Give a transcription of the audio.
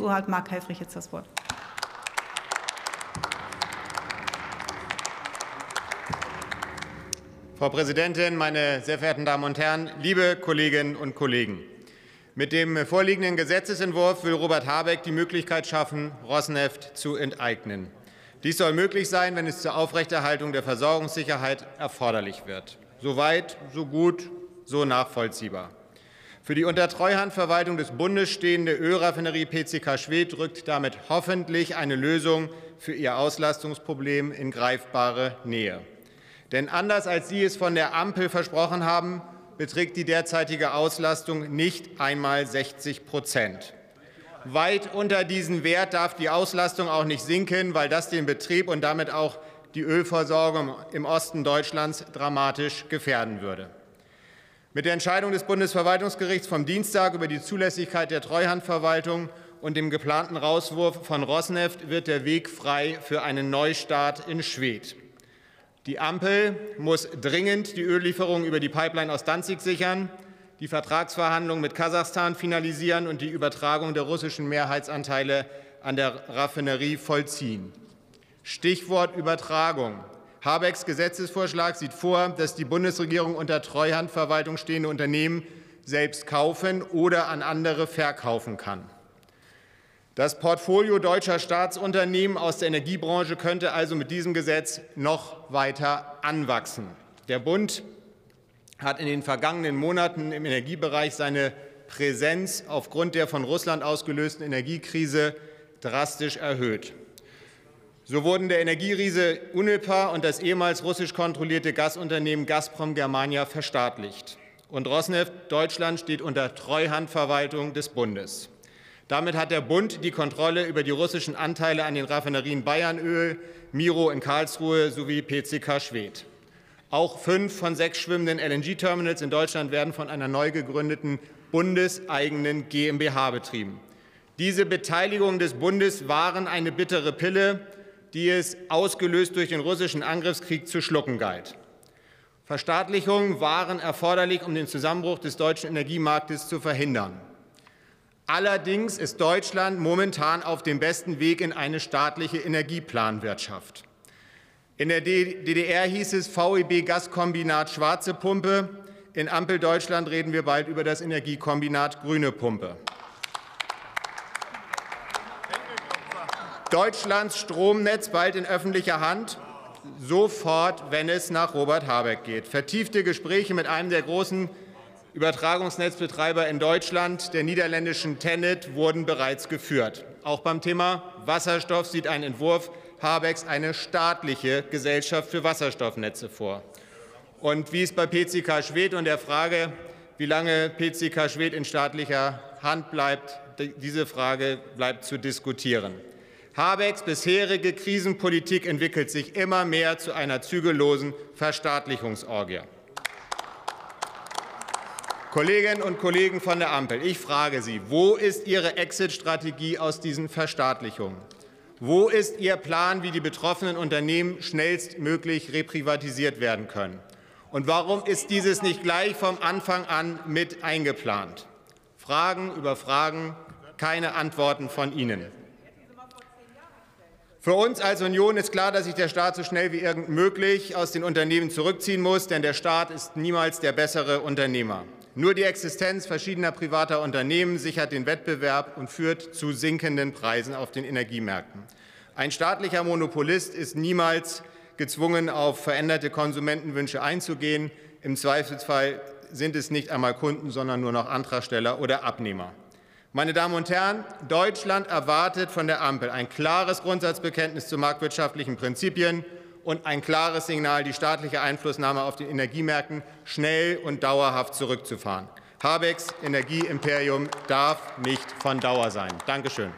So hat Marc Helfrich jetzt das Wort. Frau Präsidentin, meine sehr verehrten Damen und Herren, liebe Kolleginnen und Kollegen! Mit dem vorliegenden Gesetzentwurf will Robert Habeck die Möglichkeit schaffen, Rosneft zu enteignen. Dies soll möglich sein, wenn es zur Aufrechterhaltung der Versorgungssicherheit erforderlich wird. So weit, so gut, so nachvollziehbar. Für die unter Treuhandverwaltung des Bundes stehende Ölraffinerie PCK Schwedt rückt damit hoffentlich eine Lösung für ihr Auslastungsproblem in greifbare Nähe. Denn anders als Sie es von der Ampel versprochen haben, beträgt die derzeitige Auslastung nicht einmal 60 Prozent. Weit unter diesen Wert darf die Auslastung auch nicht sinken, weil das den Betrieb und damit auch die Ölversorgung im Osten Deutschlands dramatisch gefährden würde. Mit der Entscheidung des Bundesverwaltungsgerichts vom Dienstag über die Zulässigkeit der Treuhandverwaltung und dem geplanten Rauswurf von Rosneft wird der Weg frei für einen Neustart in Schwedt. Die Ampel muss dringend die Öllieferungen über die Pipeline aus Danzig sichern, die Vertragsverhandlungen mit Kasachstan finalisieren und die Übertragung der russischen Mehrheitsanteile an der Raffinerie vollziehen. Stichwort Übertragung. Habecks Gesetzesvorschlag sieht vor, dass die Bundesregierung unter Treuhandverwaltung stehende Unternehmen selbst kaufen oder an andere verkaufen kann. Das Portfolio deutscher Staatsunternehmen aus der Energiebranche könnte also mit diesem Gesetz noch weiter anwachsen. Der Bund hat in den vergangenen Monaten im Energiebereich seine Präsenz aufgrund der von Russland ausgelösten Energiekrise drastisch erhöht. So wurden der Energieriese Uniper und das ehemals russisch kontrollierte Gasunternehmen Gazprom Germania verstaatlicht. Und Rosneft Deutschland steht unter Treuhandverwaltung des Bundes. Damit hat der Bund die Kontrolle über die russischen Anteile an den Raffinerien Bayernöl, Miro in Karlsruhe sowie PCK Schwedt. Auch fünf von sechs schwimmenden LNG-Terminals in Deutschland werden von einer neu gegründeten bundeseigenen GmbH betrieben. Diese Beteiligungen des Bundes waren eine bittere Pille, die es ausgelöst durch den russischen Angriffskrieg zu schlucken galt. Verstaatlichungen waren erforderlich, um den Zusammenbruch des deutschen Energiemarktes zu verhindern. Allerdings ist Deutschland momentan auf dem besten Weg in eine staatliche Energieplanwirtschaft. In der DDR hieß es VEB Gaskombinat Schwarze Pumpe. In Ampel Deutschland reden wir bald über das Energiekombinat Grüne Pumpe. Deutschlands Stromnetz bald in öffentlicher Hand, sofort, wenn es nach Robert Habeck geht. Vertiefte Gespräche mit einem der großen Übertragungsnetzbetreiber in Deutschland, der niederländischen Tenet, wurden bereits geführt. Auch beim Thema Wasserstoff sieht ein Entwurf Habecks eine staatliche Gesellschaft für Wasserstoffnetze vor. Und wie es bei PCK Schwedt und der Frage, wie lange PCK Schwedt in staatlicher Hand bleibt, diese Frage bleibt zu diskutieren. Habecks bisherige Krisenpolitik entwickelt sich immer mehr zu einer zügellosen Verstaatlichungsorgie. Kolleginnen und Kollegen von der Ampel, ich frage Sie, wo ist Ihre Exit-Strategie aus diesen Verstaatlichungen? Wo ist Ihr Plan, wie die betroffenen Unternehmen schnellstmöglich reprivatisiert werden können? Und warum ist dieses nicht gleich vom Anfang an mit eingeplant? Fragen über Fragen, keine Antworten von Ihnen. Für uns als Union ist klar, dass sich der Staat so schnell wie irgend möglich aus den Unternehmen zurückziehen muss, denn der Staat ist niemals der bessere Unternehmer. Nur die Existenz verschiedener privater Unternehmen sichert den Wettbewerb und führt zu sinkenden Preisen auf den Energiemärkten. Ein staatlicher Monopolist ist niemals gezwungen, auf veränderte Konsumentenwünsche einzugehen. Im Zweifelsfall sind es nicht einmal Kunden, sondern nur noch Antragsteller oder Abnehmer. Meine Damen und Herren, Deutschland erwartet von der Ampel ein klares Grundsatzbekenntnis zu marktwirtschaftlichen Prinzipien und ein klares Signal, die staatliche Einflussnahme auf den Energiemärkten schnell und dauerhaft zurückzufahren. Habecks Energieimperium darf nicht von Dauer sein. Danke schön.